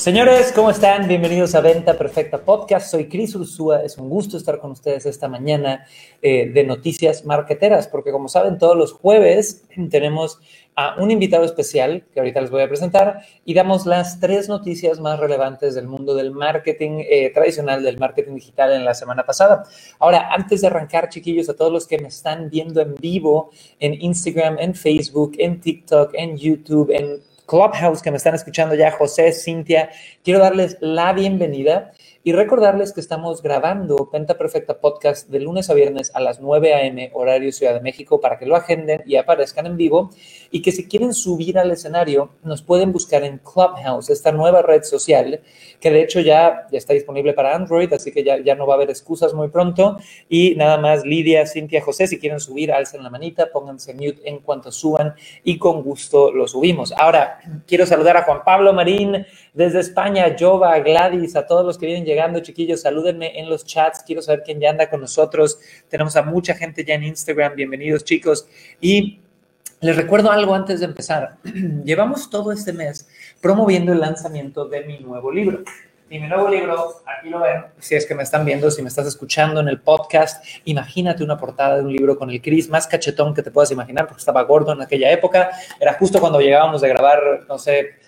Señores, ¿cómo están? Bienvenidos a Venta Perfecta Podcast. Soy Cris Ursúa. Es un gusto estar con ustedes esta mañana eh, de noticias marqueteras, porque como saben, todos los jueves tenemos a un invitado especial que ahorita les voy a presentar y damos las tres noticias más relevantes del mundo del marketing eh, tradicional, del marketing digital en la semana pasada. Ahora, antes de arrancar, chiquillos, a todos los que me están viendo en vivo en Instagram, en Facebook, en TikTok, en YouTube, en Clubhouse que me están escuchando ya, José, Cintia, quiero darles la bienvenida y recordarles que estamos grabando Penta Perfecta Podcast de lunes a viernes a las 9 a.m. horario Ciudad de México para que lo agenden y aparezcan en vivo y que si quieren subir al escenario nos pueden buscar en Clubhouse, esta nueva red social que de hecho ya, ya está disponible para Android, así que ya, ya no va a haber excusas muy pronto y nada más Lidia, Cintia, José, si quieren subir, alcen la manita, pónganse mute en cuanto suban y con gusto lo subimos. Ahora, quiero saludar a Juan Pablo Marín desde España, Jova, Gladys, a todos los que vienen llegando, chiquillos, salúdenme en los chats, quiero saber quién ya anda con nosotros. Tenemos a mucha gente ya en Instagram, bienvenidos chicos. Y les recuerdo algo antes de empezar. Llevamos todo este mes promoviendo el lanzamiento de mi nuevo libro. Y mi nuevo libro, aquí lo ven, si es que me están viendo, si me estás escuchando en el podcast, imagínate una portada de un libro con el Chris más cachetón que te puedas imaginar, porque estaba gordo en aquella época. Era justo cuando llegábamos de grabar, no sé,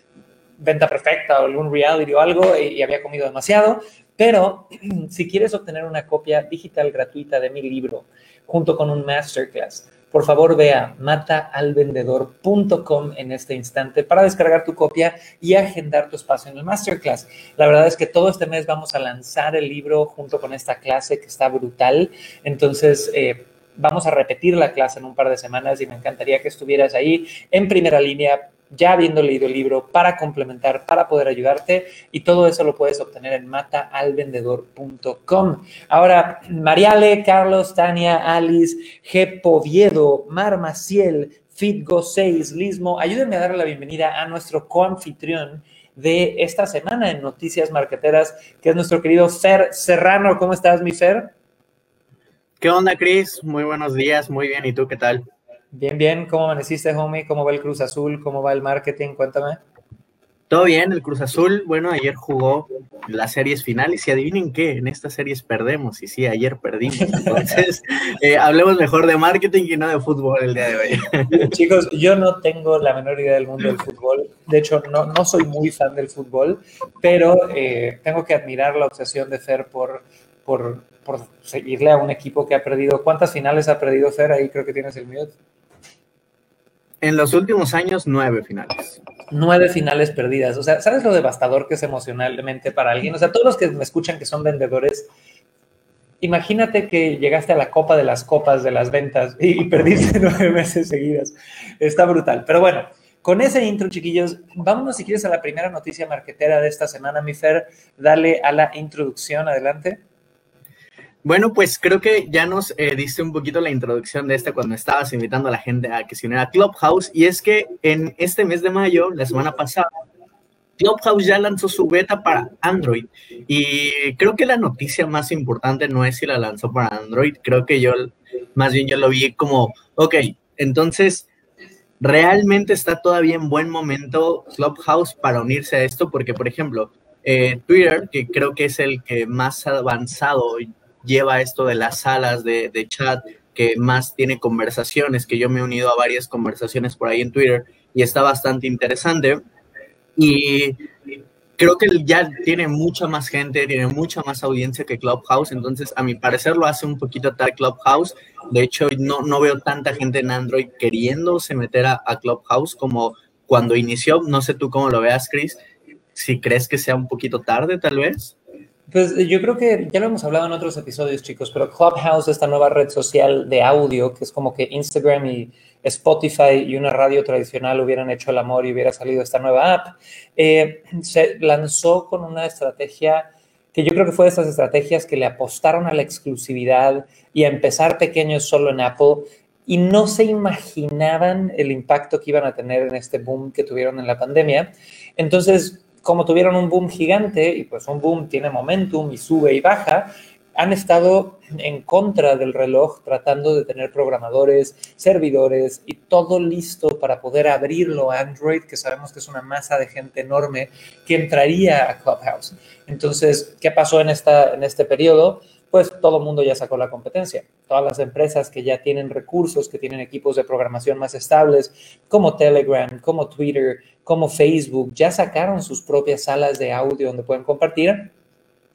venta perfecta o algún reality o algo y, había comido demasiado. Pero si quieres obtener una copia digital gratuita de mi libro junto con un masterclass, por favor ve a mataalvendedor.com en este instante para descargar tu copia y agendar tu espacio en el masterclass. La verdad es que todo este mes vamos a lanzar el libro junto con esta clase que está brutal. Entonces, eh, vamos a repetir la clase en un par de semanas y me encantaría que estuvieras ahí en primera línea ya habiendo leído el libro para complementar, para poder ayudarte y todo eso lo puedes obtener en mataalvendedor.com. Ahora, Mariale, Carlos, Tania, Alice, G. Poviedo, Mar Maciel, Fitgo 6, Lismo, ayúdenme a darle la bienvenida a nuestro coanfitrión de esta semana en Noticias Marqueteras, que es nuestro querido Fer Serrano. ¿Cómo estás, mi Fer? ¿Qué onda, Cris? Muy buenos días, muy bien. ¿Y tú qué tal? Bien, bien. ¿Cómo amaneciste, homie? ¿Cómo va el Cruz Azul? ¿Cómo va el marketing? Cuéntame. Todo bien, el Cruz Azul, bueno, ayer jugó las series finales y adivinen qué, en estas series perdemos y sí, ayer perdimos. Entonces, eh, hablemos mejor de marketing y no de fútbol el día de hoy. Chicos, yo no tengo la menor idea del mundo del fútbol. De hecho, no, no soy muy fan del fútbol, pero eh, tengo que admirar la obsesión de Fer por, por, por seguirle a un equipo que ha perdido. ¿Cuántas finales ha perdido Fer? Ahí creo que tienes el mute. En los últimos años, nueve finales. Nueve finales perdidas. O sea, ¿sabes lo devastador que es emocionalmente para alguien? O sea, todos los que me escuchan que son vendedores, imagínate que llegaste a la copa de las copas de las ventas y, perdiste nueve meses seguidas. Está brutal. Pero bueno, con ese intro, chiquillos, vámonos si quieres a la primera noticia marquetera de esta semana, mi Fer. Dale a la introducción, adelante. Bueno, pues creo que ya nos eh, diste un poquito la introducción de esta cuando estabas invitando a la gente a que se uniera a Clubhouse. Y es que en este mes de mayo, la semana pasada, Clubhouse ya lanzó su beta para Android. Y creo que la noticia más importante no es si la lanzó para Android. Creo que yo, más bien yo lo vi como, ok, entonces realmente está todavía en buen momento Clubhouse para unirse a esto. Porque, por ejemplo, eh, Twitter, que creo que es el que más avanzado lleva esto de las salas de, chat, que más tiene conversaciones, que yo me he unido a varias conversaciones por ahí en Twitter y está bastante interesante. Y creo que ya tiene mucha más gente, tiene mucha más audiencia que Clubhouse, entonces a mi parecer lo hace un poquito tal Clubhouse. De hecho, no, no veo tanta gente en Android queriéndose meter a, a Clubhouse como cuando inició. No sé tú cómo lo veas, Chris. Si crees que sea un poquito tarde, tal vez. Pues yo creo que ya lo hemos hablado en otros episodios, chicos, pero Clubhouse, esta nueva red social de audio, que es como que Instagram y Spotify y una radio tradicional hubieran hecho el amor y hubiera salido esta nueva app, eh, se lanzó con una estrategia que yo creo que fue de esas estrategias que le apostaron a la exclusividad y a empezar pequeños solo en Apple y no se imaginaban el impacto que iban a tener en este boom que tuvieron en la pandemia. Entonces, como tuvieron un boom gigante y pues un boom tiene momentum y sube y baja, han estado en contra del reloj tratando de tener programadores, servidores y todo listo para poder abrirlo a Android, que sabemos que es una masa de gente enorme que entraría a Clubhouse. Entonces, ¿qué pasó en, esta, en este periodo? Pues todo el mundo ya sacó la competencia. Todas las empresas que ya tienen recursos, que tienen equipos de programación más estables, como Telegram, como Twitter, como Facebook, ya sacaron sus propias salas de audio donde pueden compartir.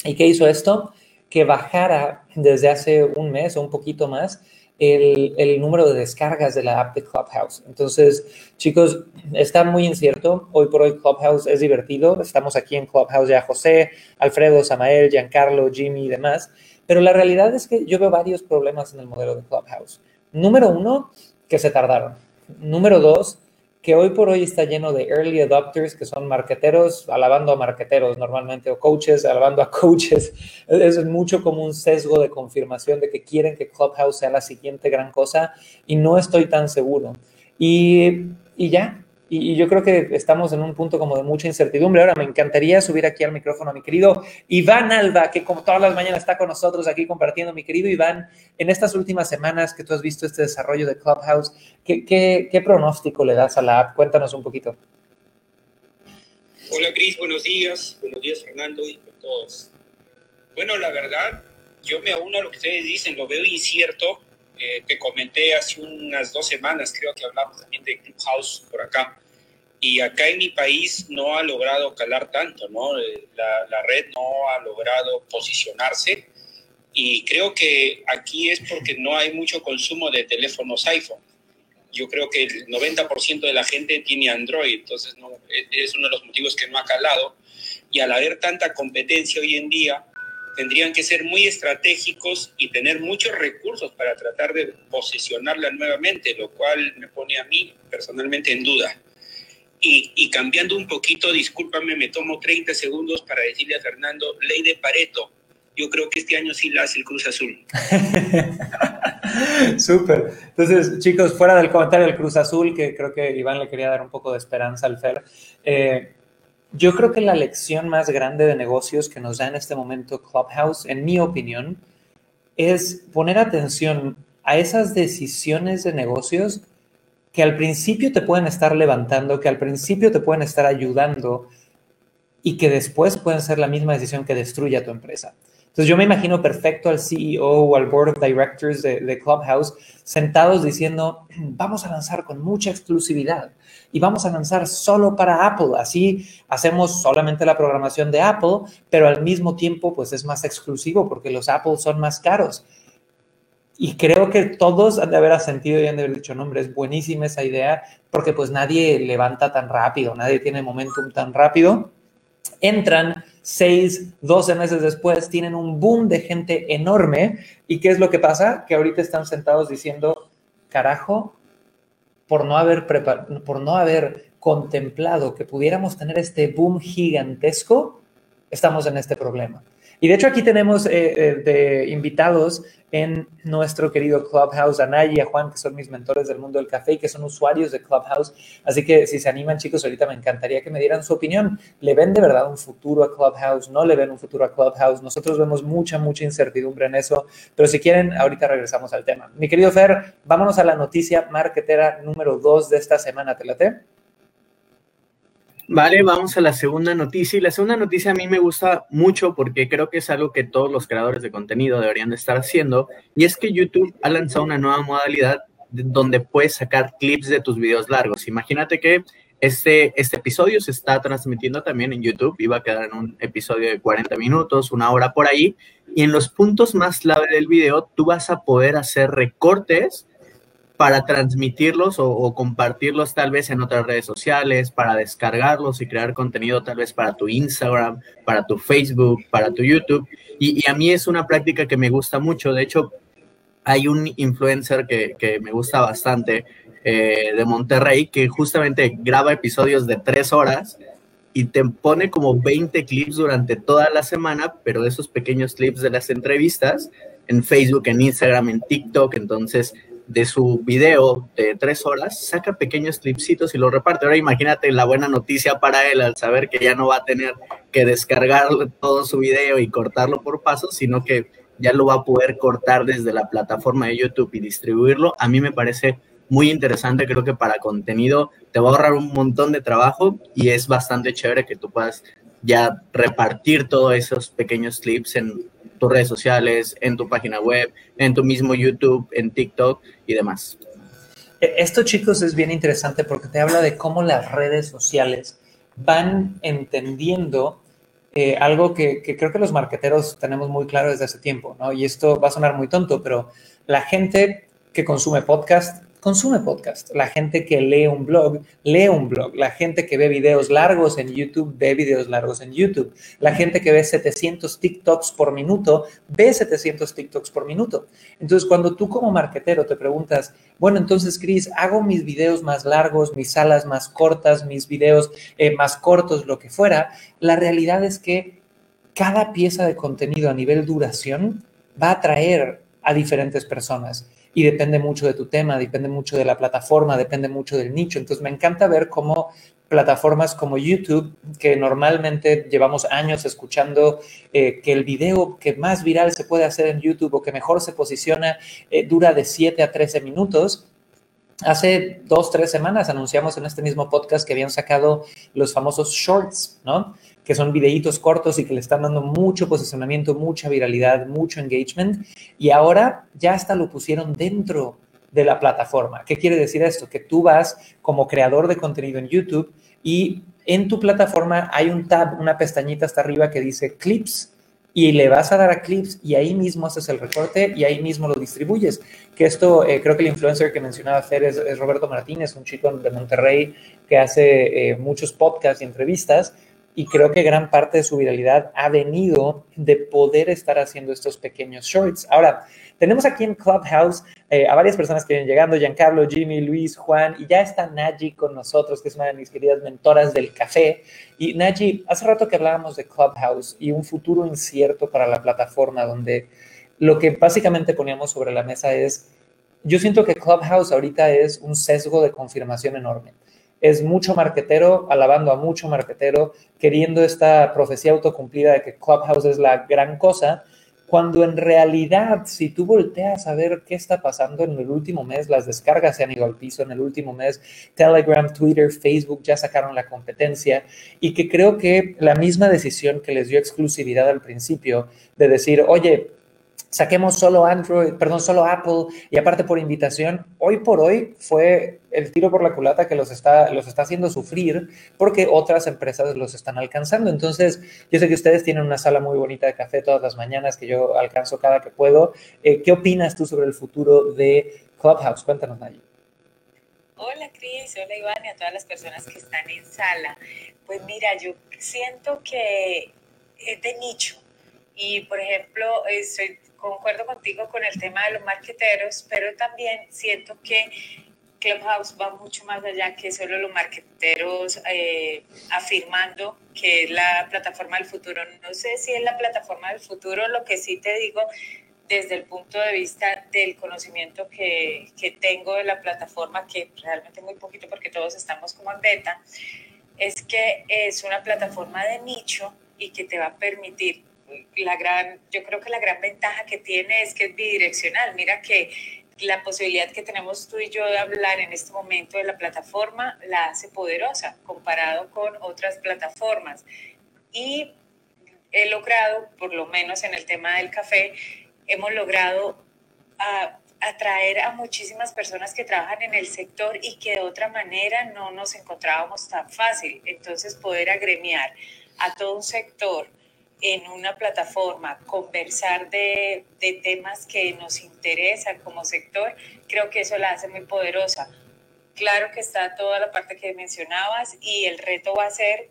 ¿Y qué hizo esto? que bajara desde hace un mes o un poquito más el, número de descargas de la app de Clubhouse. Entonces, chicos, está muy incierto. Hoy por hoy Clubhouse es divertido. Estamos aquí en Clubhouse ya José, Alfredo, Samael, Giancarlo, Jimmy y demás. Pero la realidad es que yo veo varios problemas en el modelo de Clubhouse. Número uno, que se tardaron. Número dos, que hoy por hoy está lleno de early adopters, que son marqueteros alabando a marqueteros normalmente, o coaches alabando a coaches. Es mucho como un sesgo de confirmación de que quieren que Clubhouse sea la siguiente gran cosa y no estoy tan seguro. Y, y ya, y, yo creo que estamos en un punto como de mucha incertidumbre. Ahora me encantaría subir aquí al micrófono a mi querido Iván Alba, que como todas las mañanas está con nosotros aquí compartiendo. Mi querido Iván, en estas últimas semanas que tú has visto este desarrollo de Clubhouse, ¿qué, qué, pronóstico le das a la app? Cuéntanos un poquito. Hola Cris, buenos días. Buenos días Fernando y a todos. Bueno, la verdad, yo me uno a lo que ustedes dicen, lo veo incierto eh, te comenté hace unas dos semanas, creo que hablamos también de Clubhouse por acá. Y acá en mi país no ha logrado calar tanto, ¿no? Eh, la, la red no ha logrado posicionarse. Y creo que aquí es porque no hay mucho consumo de teléfonos iPhone. Yo creo que el 90% de la gente tiene Android, entonces no, e, es uno de los motivos que no ha calado. Y al haber tanta competencia hoy en día, tendrían que ser muy estratégicos y tener muchos recursos para tratar de posicionarla nuevamente, lo cual me pone a mí personalmente en duda. Y, cambiando un poquito, discúlpame, me tomo 30 segundos para decirle a Fernando, ley de Pareto, yo creo que este año sí la hace el Cruz Azul. Súper. Entonces, chicos, fuera del comentario del Cruz Azul, que creo que Iván le quería dar un poco de esperanza al Fer, eh, yo creo que la lección más grande de negocios que nos da en este momento Clubhouse, en mi opinión, es poner atención a esas decisiones de negocios que al principio te pueden estar levantando, que al principio te pueden estar ayudando y que después pueden ser la misma decisión que destruya tu empresa. Entonces yo me imagino perfecto al CEO o al Board of Directors de, de, Clubhouse sentados diciendo, vamos a lanzar con mucha exclusividad y vamos a lanzar solo para Apple. Así hacemos solamente la programación de Apple, pero al mismo tiempo pues es más exclusivo porque los Apple son más caros. Y creo que todos han de haber sentido y han de haber dicho, no, es buenísima esa idea porque pues nadie levanta tan rápido, nadie tiene momentum tan rápido. Entran seis, doce meses después, tienen un boom de gente enorme. ¿Y qué es lo que pasa? Que ahorita están sentados diciendo, carajo, por no haber, por no haber contemplado que pudiéramos tener este boom gigantesco, estamos en este problema. Y de hecho aquí tenemos eh, eh, de invitados en nuestro querido Clubhouse, a Nay y a Juan, que son mis mentores del mundo del café y que son usuarios de Clubhouse. Así que si se animan, chicos, ahorita me encantaría que me dieran su opinión. ¿Le ven de verdad un futuro a Clubhouse? ¿No le ven un futuro a Clubhouse? Nosotros vemos mucha, mucha incertidumbre en eso, pero si quieren, ahorita regresamos al tema. Mi querido Fer, vámonos a la noticia marketera número dos de esta semana. ¿Te? Vale, vamos a la segunda noticia. Y la segunda noticia a mí me gusta mucho porque creo que es algo que todos los creadores de contenido deberían de estar haciendo. Y es que YouTube ha lanzado una nueva modalidad donde puedes sacar clips de tus videos largos. Imagínate que este, este episodio se está transmitiendo también en YouTube y va a quedar en un episodio de 40 minutos, una hora por ahí. Y en los puntos más clave del video, tú vas a poder hacer recortes para transmitirlos o, compartirlos tal vez en otras redes sociales, para descargarlos y crear contenido tal vez para tu Instagram, para tu Facebook, para tu YouTube. Y, a mí es una práctica que me gusta mucho. De hecho, hay un influencer que, me gusta bastante eh, de Monterrey que justamente graba episodios de tres horas y te pone como 20 clips durante toda la semana, pero esos pequeños clips de las entrevistas en Facebook, en Instagram, en TikTok. Entonces, de su video de tres horas, saca pequeños clipsitos y lo reparte. Ahora imagínate la buena noticia para él al saber que ya no va a tener que descargar todo su video y cortarlo por pasos, sino que ya lo va a poder cortar desde la plataforma de YouTube y distribuirlo. A mí me parece muy interesante, creo que para contenido te va a ahorrar un montón de trabajo y es bastante chévere que tú puedas ya repartir todos esos pequeños clips en tus redes sociales, en tu página web, en tu mismo YouTube, en TikTok y demás. E, esto, chicos, es bien interesante porque te habla de cómo las redes sociales van entendiendo eh, algo que, que, creo que los marqueteros tenemos muy claro desde hace tiempo, ¿no? Y esto va a sonar muy tonto, pero la gente que consume podcast consume podcast. La gente que lee un blog, lee un blog. La gente que ve videos largos en YouTube, ve videos largos en YouTube. La gente que ve 700 TikToks por minuto, ve 700 TikToks por minuto. Entonces, cuando tú como marketero te preguntas, bueno, entonces, Chris, hago mis videos más largos, mis salas más cortas, mis videos eh, más cortos, lo que fuera, la realidad es que cada pieza de contenido a nivel duración va a atraer a diferentes personas y depende mucho de tu tema, depende mucho de la plataforma, depende mucho del nicho. Entonces me encanta ver cómo plataformas como YouTube, que normalmente llevamos años escuchando eh, que el video que más viral se puede hacer en YouTube o que mejor se posiciona eh, dura de 7 a 13 minutos. Hace dos, tres semanas anunciamos en este mismo podcast que habían sacado los famosos shorts, ¿no? Que son videitos cortos y que le están dando mucho posicionamiento, mucha viralidad, mucho engagement. Y ahora ya hasta lo pusieron dentro de la plataforma. ¿Qué quiere decir esto? Que tú vas como creador de contenido en YouTube y en tu plataforma hay un tab, una pestañita hasta arriba que dice clips y le vas a dar a clips y ahí mismo haces el recorte y ahí mismo lo distribuyes. Que esto, eh, creo que el influencer que mencionaba Fer es, Roberto Martínez, un chico de Monterrey que hace eh, muchos podcasts y entrevistas y creo que gran parte de su viralidad ha venido de poder estar haciendo estos pequeños shorts. Ahora, tenemos aquí en Clubhouse eh, a varias personas que vienen llegando, Giancarlo, Jimmy, Luis, Juan, y ya está Naji con nosotros, que es una de mis queridas mentoras del café. Y Naji, hace rato que hablábamos de Clubhouse y un futuro incierto para la plataforma, donde lo que básicamente poníamos sobre la mesa es, yo siento que Clubhouse ahorita es un sesgo de confirmación enorme es mucho marquetero, alabando a mucho marquetero, queriendo esta profecía autocumplida de que Clubhouse es la gran cosa, cuando en realidad, si tú volteas a ver qué está pasando en el último mes, las descargas se han ido al piso, en el último mes Telegram, Twitter, Facebook ya sacaron la competencia y que creo que la misma decisión que les dio exclusividad al principio de decir, oye, saquemos solo Android, perdón, solo Apple y aparte por invitación, hoy por hoy fue el tiro por la culata que los está, los está haciendo sufrir porque otras empresas los están alcanzando. Entonces, yo sé que ustedes tienen una sala muy bonita de café todas las mañanas que yo alcanzo cada que puedo. Eh, ¿Qué opinas tú sobre el futuro de Clubhouse? Cuéntanos, Nayi. Hola Cris, hola Iván y a todas las personas que están en sala. Pues mira, yo siento que es de nicho y por ejemplo, estoy concuerdo contigo con el tema de los marqueteros, pero también siento que Clubhouse va mucho más allá que solo los marqueteros eh, afirmando que es la plataforma del futuro. No sé si es la plataforma del futuro, lo que sí te digo desde el punto de vista del conocimiento que, que tengo de la plataforma, que realmente muy poquito porque todos estamos como en beta, es que es una plataforma de nicho y que te va a permitir la gran, yo creo que la gran ventaja que tiene es que es bidireccional. Mira que la posibilidad que tenemos tú y yo de hablar en este momento de la plataforma la hace poderosa comparado con otras plataformas. Y he logrado, por lo menos en el tema del café, hemos logrado ah, atraer a muchísimas personas que trabajan en el sector y que de otra manera no nos encontrábamos tan fácil. Entonces, poder agremiar a todo un sector en una plataforma, conversar de, de, temas que nos interesan como sector, creo que eso la hace muy poderosa. Claro que está toda la parte que mencionabas y el reto va a ser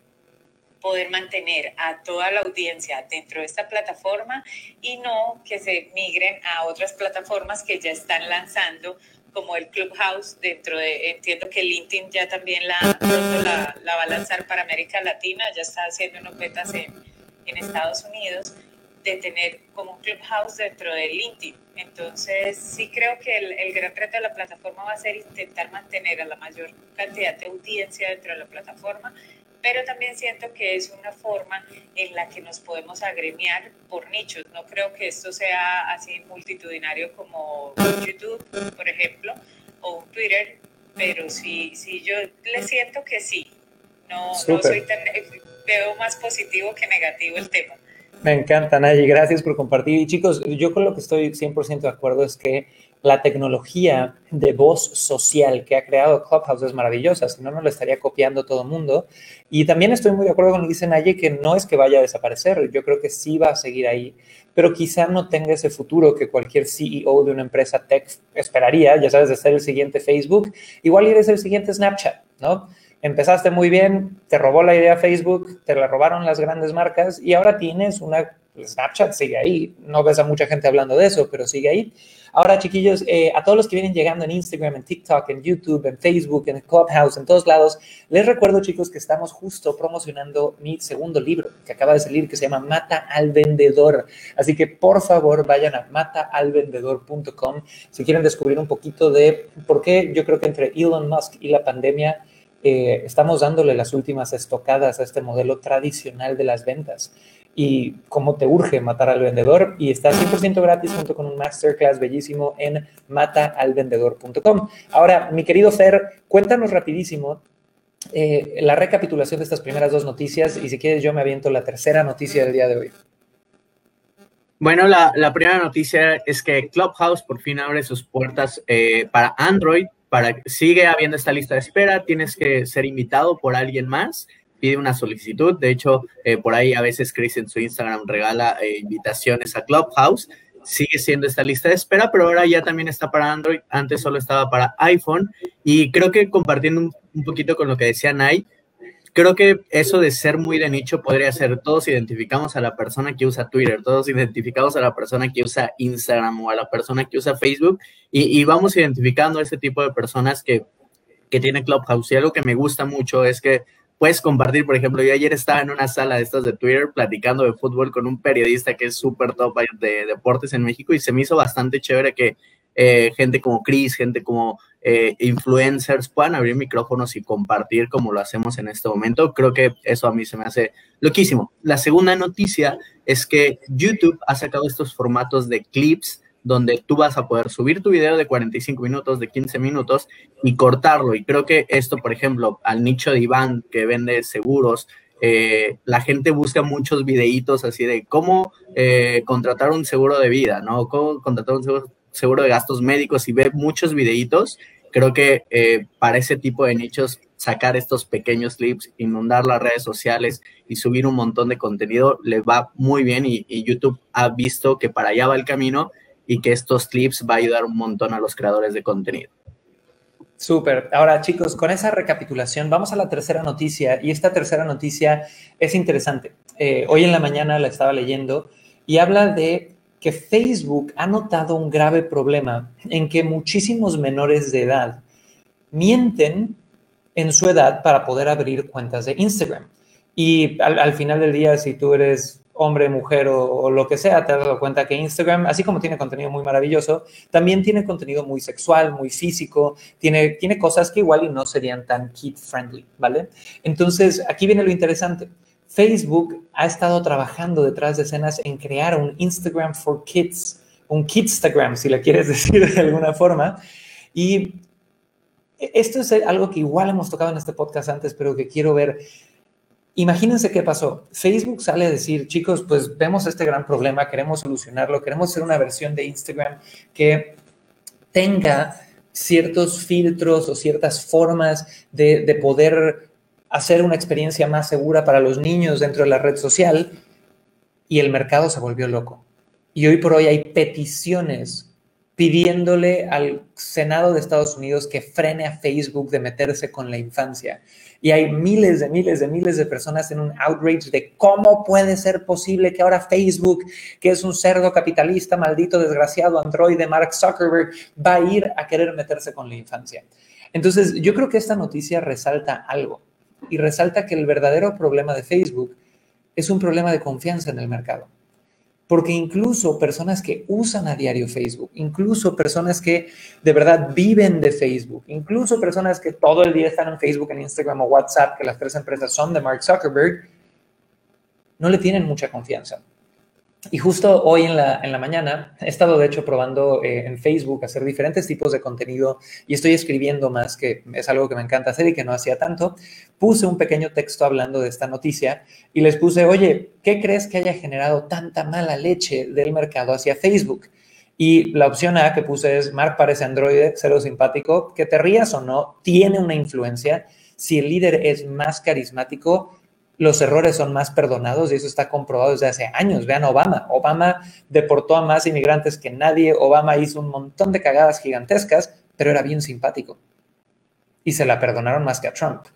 poder mantener a toda la audiencia dentro de esta plataforma y no que se migren a otras plataformas que ya están lanzando como el Clubhouse dentro de, entiendo que LinkedIn ya también la, la, la va a lanzar para América Latina, ya está haciendo unos betas en, en Estados Unidos, de tener como un clubhouse dentro de LinkedIn. Entonces, sí creo que el, el, gran reto de la plataforma va a ser intentar mantener a la mayor cantidad de audiencia dentro de la plataforma, pero también siento que es una forma en la que nos podemos agremiar por nichos. No creo que esto sea así multitudinario como YouTube, por ejemplo, o Twitter, pero sí, sí yo le siento que sí. No, no soy tan, veo más positivo que negativo el tema. Me encanta, Nayi. Gracias por compartir. Y chicos, yo con lo que estoy 100% de acuerdo es que la tecnología de voz social que ha creado Clubhouse es maravillosa, si no, no lo estaría copiando todo el mundo. Y también estoy muy de acuerdo con lo que dice Nayi, que no es que vaya a desaparecer, yo creo que sí va a seguir ahí, pero quizá no tenga ese futuro que cualquier CEO de una empresa tech esperaría, ya sabes, de ser el siguiente Facebook, igual eres el siguiente Snapchat, ¿no? Empezaste muy bien, te robó la idea Facebook, te la robaron las grandes marcas y ahora tienes una, Snapchat sigue ahí, no ves a mucha gente hablando de eso, pero sigue ahí. Ahora, chiquillos, eh, a todos los que vienen llegando en Instagram, en TikTok, en YouTube, en Facebook, en Clubhouse, en todos lados, les recuerdo, chicos, que estamos justo promocionando mi segundo libro que acaba de salir, que se llama Mata al Vendedor. Así que, por favor, vayan a mataalvendedor.com si quieren descubrir un poquito de por qué yo creo que entre Elon Musk y la pandemia eh, estamos dándole las últimas estocadas a este modelo tradicional de las ventas y cómo te urge matar al vendedor y está 100% gratis junto con un masterclass bellísimo en mataalvendedor.com. Ahora, mi querido Fer, cuéntanos rapidísimo eh, la recapitulación de estas primeras dos noticias y si quieres yo me aviento la tercera noticia del día de hoy. Bueno, la, primera noticia es que Clubhouse por fin abre sus puertas eh, para Android para sigue habiendo esta lista de espera, tienes que ser invitado por alguien más, pide una solicitud. De hecho, eh, por ahí a veces Chris en su Instagram regala eh, invitaciones a Clubhouse. Sigue siendo esta lista de espera, pero ahora ya también está para Android. Antes solo estaba para iPhone. Y creo que compartiendo un, poquito con lo que decía Nay, creo que eso de ser muy de nicho podría ser, todos identificamos a la persona que usa Twitter, todos identificamos a la persona que usa Instagram o a la persona que usa Facebook y, vamos identificando a ese tipo de personas que, que tiene Clubhouse. Y algo que me gusta mucho es que puedes compartir, por ejemplo, yo ayer estaba en una sala de estas de Twitter platicando de fútbol con un periodista que es súper top de deportes en México y se me hizo bastante chévere que eh, gente como Chris, gente como eh, influencers puedan abrir micrófonos y compartir como lo hacemos en este momento. Creo que eso a mí se me hace loquísimo. La segunda noticia es que YouTube ha sacado estos formatos de clips donde tú vas a poder subir tu video de 45 minutos, de 15 minutos y cortarlo. Y creo que esto, por ejemplo, al nicho de Iván que vende seguros, eh, la gente busca muchos videitos así de cómo contratar un seguro de vida, ¿no? Cómo contratar un seguro, seguro de gastos médicos y ve muchos videitos, creo que eh, para ese tipo de nichos sacar estos pequeños clips, inundar las redes sociales y subir un montón de contenido le va muy bien y, YouTube ha visto que para allá va el camino y que estos clips va a ayudar un montón a los creadores de contenido. Súper. Ahora, chicos, con esa recapitulación, vamos a la tercera noticia. Y esta tercera noticia es interesante. Eh, hoy en la mañana la estaba leyendo y habla de que Facebook ha notado un grave problema en que muchísimos menores de edad mienten en su edad para poder abrir cuentas de Instagram. Y al, final del día, si tú eres hombre, mujer o, lo que sea, te has dado cuenta que Instagram, así como tiene contenido muy maravilloso, también tiene contenido muy sexual, muy físico, tiene, tiene cosas que igual y no serían tan kid friendly, ¿vale? Entonces, aquí viene lo interesante. Facebook ha estado trabajando detrás de escenas en crear un Instagram for Kids, un Kidstagram, si le quieres decir de alguna forma. Y esto es algo que igual hemos tocado en este podcast antes, pero que quiero ver. Imagínense qué pasó. Facebook sale a decir, chicos, pues vemos este gran problema, queremos solucionarlo, queremos hacer una versión de Instagram que tenga ciertos filtros o ciertas formas de poder hacer una experiencia más segura para los niños dentro de la red social y el mercado se volvió loco. Y hoy por hoy hay peticiones pidiéndole al Senado de Estados Unidos que frene a Facebook de meterse con la infancia. Y hay miles de miles de miles de personas en un outrage de cómo puede ser posible que ahora Facebook, que es un cerdo capitalista, maldito, desgraciado, android de Mark Zuckerberg, va a ir a querer meterse con la infancia. Entonces, yo creo que esta noticia resalta algo y resalta que el verdadero problema de Facebook es un problema de confianza en el mercado. porque incluso personas que usan a diario Facebook, incluso personas que de verdad viven de Facebook, incluso personas que todo el día están en Facebook, en Instagram o WhatsApp, que las tres empresas son de Mark Zuckerberg, no le tienen mucha confianza. Y justo hoy en la, mañana he estado de hecho probando eh, en Facebook hacer diferentes tipos de contenido y estoy escribiendo más, que es algo que me encanta hacer y que no hacía tanto. Puse un pequeño texto hablando de esta noticia y les puse, oye, ¿qué crees que haya generado tanta mala leche del mercado hacia Facebook? Y la opción A que puse es, Mark parece androide, cero simpático, que te rías o no, tiene una influencia. Si el líder es más carismático, los errores son más perdonados y eso está comprobado desde hace años. Vean Obama. Obama deportó a más inmigrantes que nadie. Obama hizo un montón de cagadas gigantescas, pero era bien simpático. Y se la perdonaron más que a Trump.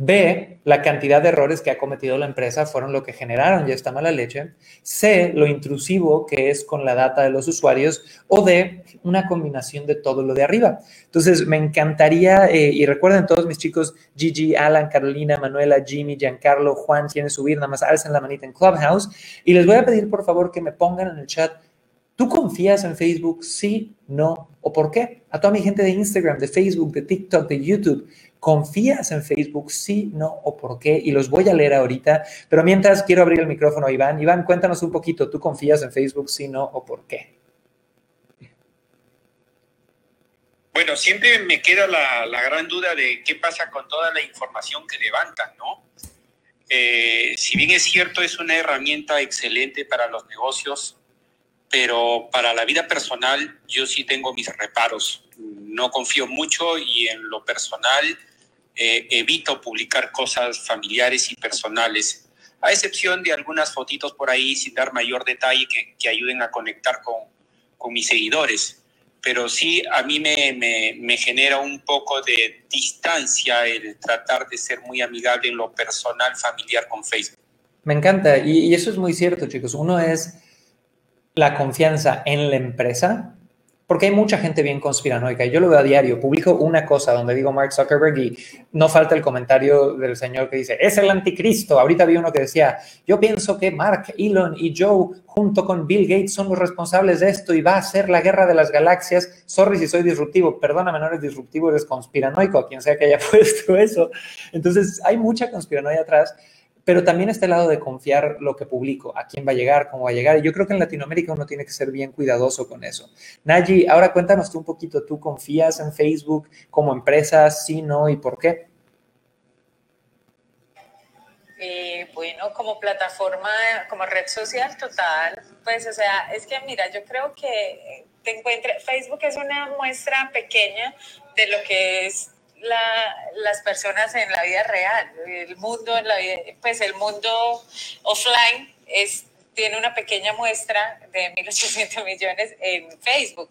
B, la cantidad de errores que ha cometido la empresa fueron lo que generaron ya esta mala leche. C, lo intrusivo que es con la data de los usuarios. O D, una combinación de todo lo de arriba. Entonces, me encantaría, eh, y recuerden todos mis chicos, Gigi, Alan, Carolina, Manuela, Jimmy, Giancarlo, Juan, quieren subir, nada más alcen la manita en Clubhouse. Y les voy a pedir, por favor, que me pongan en el chat ¿Tú confías en Facebook? Sí, no o por qué. A toda mi gente de Instagram, de Facebook, de TikTok, de YouTube, ¿confías en Facebook? Sí, no o por qué. Y los voy a leer ahorita. Pero mientras quiero abrir el micrófono a Iván. Iván, cuéntanos un poquito. ¿Tú confías en Facebook? Sí, no o por qué. Bueno, siempre me queda la, gran duda de qué pasa con toda la información que levantan, ¿no? Eh, si bien es cierto, es una herramienta excelente para los negocios, pero para la vida personal yo sí tengo mis reparos. No confío mucho y en lo personal eh, evito publicar cosas familiares y personales, a excepción de algunas fotitos por ahí sin dar mayor detalle que, que ayuden a conectar con, con, mis seguidores. Pero sí, a mí me, me, me genera un poco de distancia el tratar de ser muy amigable en lo personal, familiar con Facebook. Me encanta, y, y eso es muy cierto, chicos. Uno es la confianza en la empresa, porque hay mucha gente bien conspiranoica y yo lo veo a diario. Publico una cosa donde digo Mark Zuckerberg y no falta el comentario del señor que dice, es el anticristo. Ahorita vi uno que decía, yo pienso que Mark, Elon y Joe junto con Bill Gates son los responsables de esto y va a ser la guerra de las galaxias. Sorry si soy disruptivo, perdóname, no eres disruptivo, eres conspiranoico, quien sea que haya puesto eso. Entonces hay mucha conspiranoia atrás pero también está el lado de confiar lo que publico, a quién va a llegar, cómo va a llegar. Yo creo que en Latinoamérica uno tiene que ser bien cuidadoso con eso. Nayi, ahora cuéntanos tú un poquito, ¿tú confías en Facebook como empresa? Sí, no y por qué? Eh, bueno, como plataforma, como red social total, pues o sea, es que mira, yo creo que te encuentre, Facebook es una muestra pequeña de lo que es las personas en la vida real. El mundo, en la pues el mundo offline es, tiene una pequeña muestra de 1.800 millones en Facebook.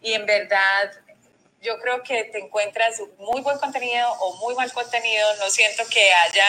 Y en verdad, yo creo que te encuentras muy buen contenido o muy mal contenido. No siento que haya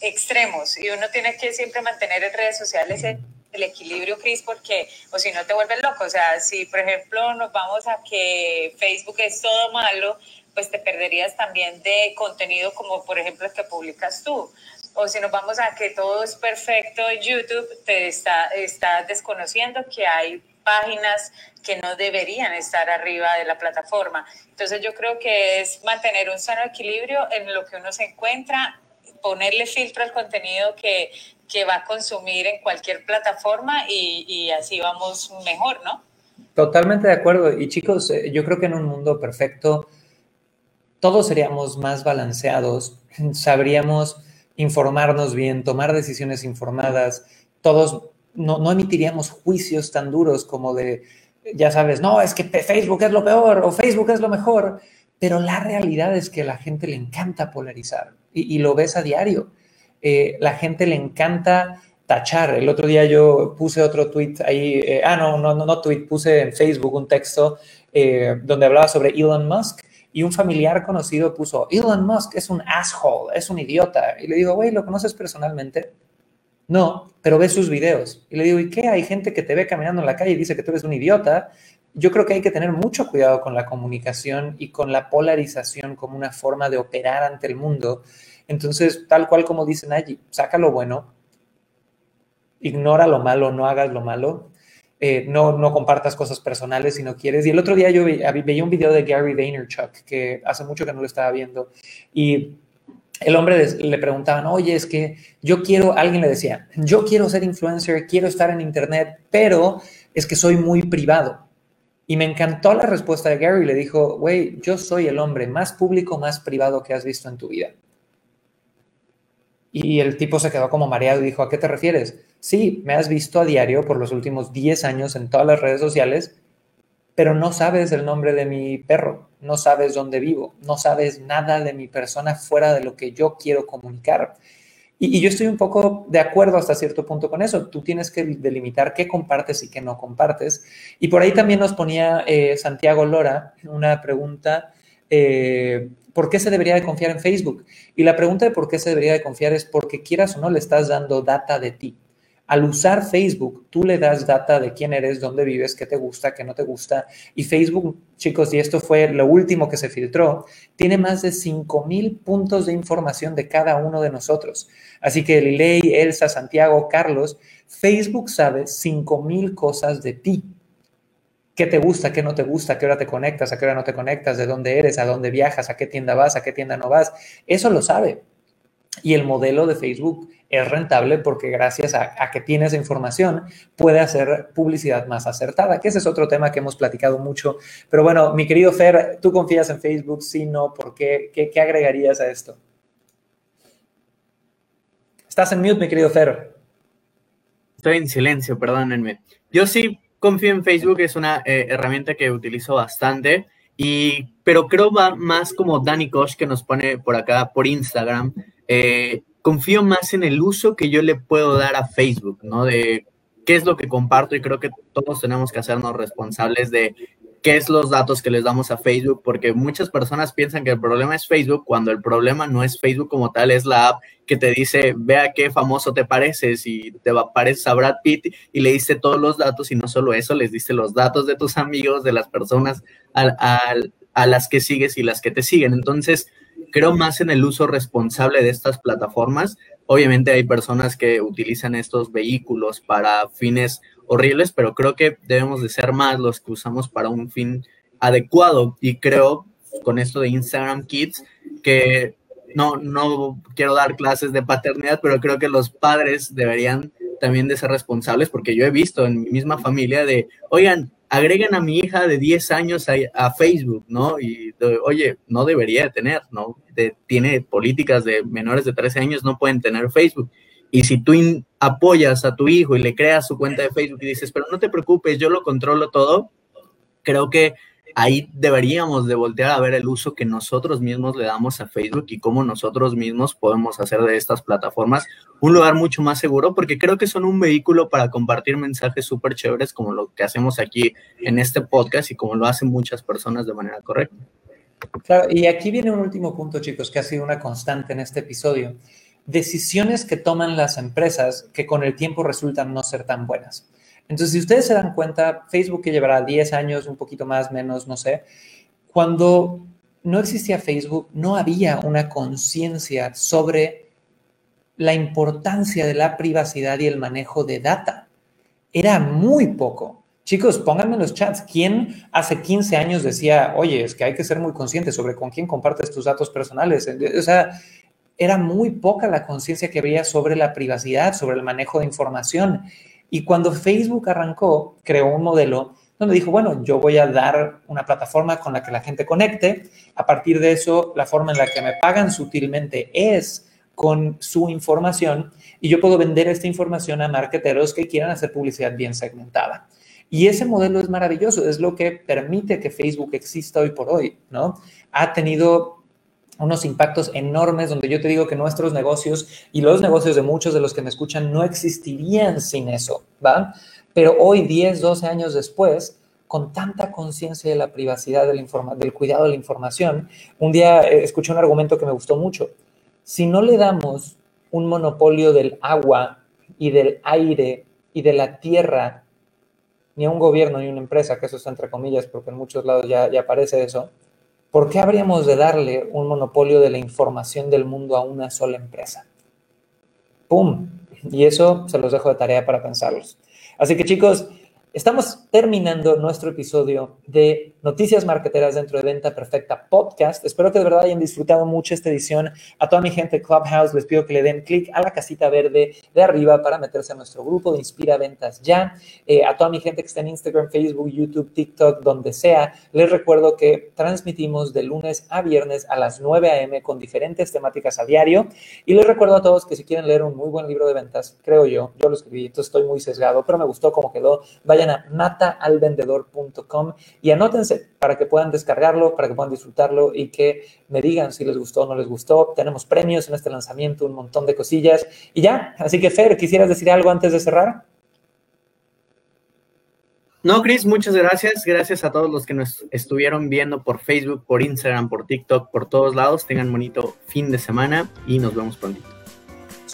extremos y uno tiene que siempre mantener en redes sociales el equilibrio, Cris, porque o si no te vuelves loco. O sea, si por ejemplo nos vamos a que Facebook es todo malo, pues te perderías también de contenido como por ejemplo el que publicas tú. O si nos vamos a que todo es perfecto en YouTube, te está, estás desconociendo que hay páginas que no deberían estar arriba de la plataforma. Entonces yo creo que es mantener un sano equilibrio en lo que uno se encuentra, ponerle filtro al contenido que, que va a consumir en cualquier plataforma y, y así vamos mejor, ¿no? Totalmente de acuerdo. Y chicos, eh, yo creo que en un mundo perfecto, todos seríamos más balanceados, sabríamos informarnos bien, tomar decisiones informadas, todos no, emitiríamos juicios tan duros como de, ya sabes, no, es que Facebook es lo peor o Facebook es lo mejor, pero la realidad es que a la gente le encanta polarizar y, lo ves a diario. Eh, la gente le encanta tachar. El otro día yo puse otro tweet ahí, eh, ah, no, no, no, no tweet, puse en Facebook un texto eh, donde hablaba sobre Elon Musk y un familiar conocido puso, Elon Musk es un asshole, es un idiota. Y le digo, güey, ¿lo conoces personalmente? No, pero ves sus videos. Y le digo, ¿y qué? Hay gente que te ve caminando en la calle y dice que tú eres un idiota. Yo creo que hay que tener mucho cuidado con la comunicación y con la polarización como una forma de operar ante el mundo. Entonces, tal cual como dicen allí, saca lo bueno ignora lo malo, no hagas lo malo, eh, no, no compartas cosas personales si no quieres. Y el otro día yo veía un video de Gary Vaynerchuk, que hace mucho que no lo estaba viendo, y el hombre le preguntaban, oye, es que yo quiero, alguien le decía, yo quiero ser influencer, quiero estar en Internet, pero es que soy muy privado. Y me encantó la respuesta de Gary. Le dijo, güey, yo soy el hombre más público, más privado que has visto en tu vida. Y el tipo se quedó como mareado y dijo, ¿a qué te refieres? Sí, me has visto a diario por los últimos 10 años en todas las redes sociales, pero no sabes el nombre de mi perro, no sabes dónde vivo, no sabes nada de mi persona fuera de lo que yo quiero comunicar. Y, yo estoy un poco de acuerdo hasta cierto punto con eso. Tú tienes que delimitar qué compartes y qué no compartes. Y por ahí también nos ponía eh, Santiago Lora una pregunta, eh, ¿por qué se debería de confiar en Facebook? Y la pregunta de por qué se debería de confiar es porque quieras o no le estás dando data de ti. Al usar Facebook, tú le das data de quién eres, dónde vives, qué te gusta, qué no te gusta. Y Facebook, chicos, y esto fue lo último que se filtró, tiene más de 5.000 puntos de información de cada uno de nosotros. Así que Lilei, Elsa, Santiago, Carlos, Facebook sabe 5.000 cosas de ti. ¿Qué te gusta, qué no te gusta, a qué hora te conectas, a qué hora no te conectas, de dónde eres, a dónde viajas, a qué tienda vas, a qué tienda no vas? Eso lo sabe. Y el modelo de Facebook es rentable porque gracias a, que tiene esa información puede hacer publicidad más acertada, que ese es otro tema que hemos platicado mucho. Pero bueno, mi querido Fer, ¿tú confías en Facebook? Sí, no, ¿por qué? ¿Qué, agregarías a esto? Estás en mute, mi querido Fer. Estoy en silencio, perdónenme. Yo sí confío en Facebook, es una eh, herramienta que utilizo bastante, y, pero creo va más como Danny Kosh que nos pone por acá por Instagram. Eh, confío más en el uso que yo le puedo dar a Facebook, ¿no? De qué es lo que comparto y creo que todos tenemos que hacernos responsables de qué es los datos que les damos a Facebook, porque muchas personas piensan que el problema es Facebook cuando el problema no es Facebook como tal, es la app que te dice, vea qué famoso te pareces y te pareces a Brad Pitt y le diste todos los datos y no solo eso, les diste los datos de tus amigos, de las personas a, a las que sigues y las que te siguen. Entonces, creo más en el uso responsable de estas plataformas. Obviamente hay personas que utilizan estos vehículos para fines horribles, pero creo que debemos de ser más los que usamos para un fin adecuado. Y creo con esto de Instagram Kids que no, no quiero dar clases de paternidad, pero creo que los padres deberían también de ser responsables, porque yo he visto en mi misma familia de, oigan, agreguen a mi hija de 10 años a, Facebook, ¿no? Y, oye, no debería tener, ¿no? tiene políticas de menores de 13 años, no pueden tener Facebook. Y si tú apoyas a tu hijo y le creas su cuenta de Facebook y dices, pero no te preocupes, yo lo controlo todo, creo que ahí deberíamos de voltear a ver el uso que nosotros mismos le damos a Facebook y cómo nosotros mismos podemos hacer de estas plataformas un lugar mucho más seguro, porque creo que son un vehículo para compartir mensajes súper chéveres como lo que hacemos aquí en este podcast y como lo hacen muchas personas de manera correcta. Claro, y aquí viene un último punto, chicos, que ha sido una constante en este episodio. Decisiones que toman las empresas que con el tiempo resultan no ser tan buenas. Entonces, si ustedes se dan cuenta, Facebook que llevará 10 años, un poquito más, menos, no sé, cuando no existía Facebook, no había una conciencia sobre la importancia de la privacidad y el manejo de data. Era muy poco. Chicos, pónganme en los chats, ¿quién hace 15 años decía, oye, es que hay que ser muy consciente sobre con quién compartes tus datos personales? O sea, era muy poca la conciencia que había sobre la privacidad, sobre el manejo de información. Y cuando Facebook arrancó, creó un modelo donde dijo, bueno, yo voy a dar una plataforma con la que la gente conecte. A partir de eso, la forma en la que me pagan sutilmente es con su información y yo puedo vender esta información a marketeros que quieran hacer publicidad bien segmentada. Y ese modelo es maravilloso, es lo que permite que Facebook exista hoy por hoy, ¿no? Ha tenido unos impactos enormes donde yo te digo que nuestros negocios y los negocios de muchos de los que me escuchan no existirían sin eso, ¿va? Pero hoy, 10, 12 años después, con tanta conciencia de la privacidad, del, del cuidado de la información, un día eh, escuché un argumento que me gustó mucho. Si no le damos un monopolio del agua y del aire y de la tierra, ni a un gobierno ni a una empresa, que eso está entre comillas, porque en muchos lados ya, ya aparece eso, ¿por qué habríamos de darle un monopolio de la información del mundo a una sola empresa? ¡Pum! Y eso se los dejo de tarea para pensarlos. Así que chicos, Estamos terminando nuestro episodio de Noticias Marqueteras dentro de Venta Perfecta Podcast. Espero que de verdad hayan disfrutado mucho esta edición. A toda mi gente Clubhouse les pido que le den clic a la casita verde de arriba para meterse a nuestro grupo de Inspira Ventas Ya. Eh, a toda mi gente que está en Instagram, Facebook, YouTube, TikTok, donde sea, les recuerdo que transmitimos de lunes a viernes a las 9 a.m. con diferentes temáticas a diario. Y les recuerdo a todos que si quieren leer un muy buen libro de ventas, creo yo, yo lo escribí, entonces estoy muy sesgado, pero me gustó cómo quedó. Vayan a mataalvendedor.com y anótense para que puedan descargarlo, para que puedan disfrutarlo y que me digan si les gustó o no les gustó. Tenemos premios en este lanzamiento, un montón de cosillas y ya. Así que Fer, ¿quisieras decir algo antes de cerrar? No, Chris, muchas gracias. Gracias a todos los que nos estuvieron viendo por Facebook, por Instagram, por TikTok, por todos lados. Tengan bonito fin de semana y nos vemos pronto.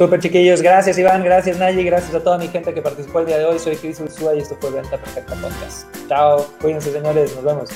Super chiquillos, gracias Iván, gracias Nayi, gracias a toda mi gente que participó el día de hoy. Soy Chris Ursúa y esto fue Venta Perfecta Podcast. Chao, cuídense señores, nos vemos.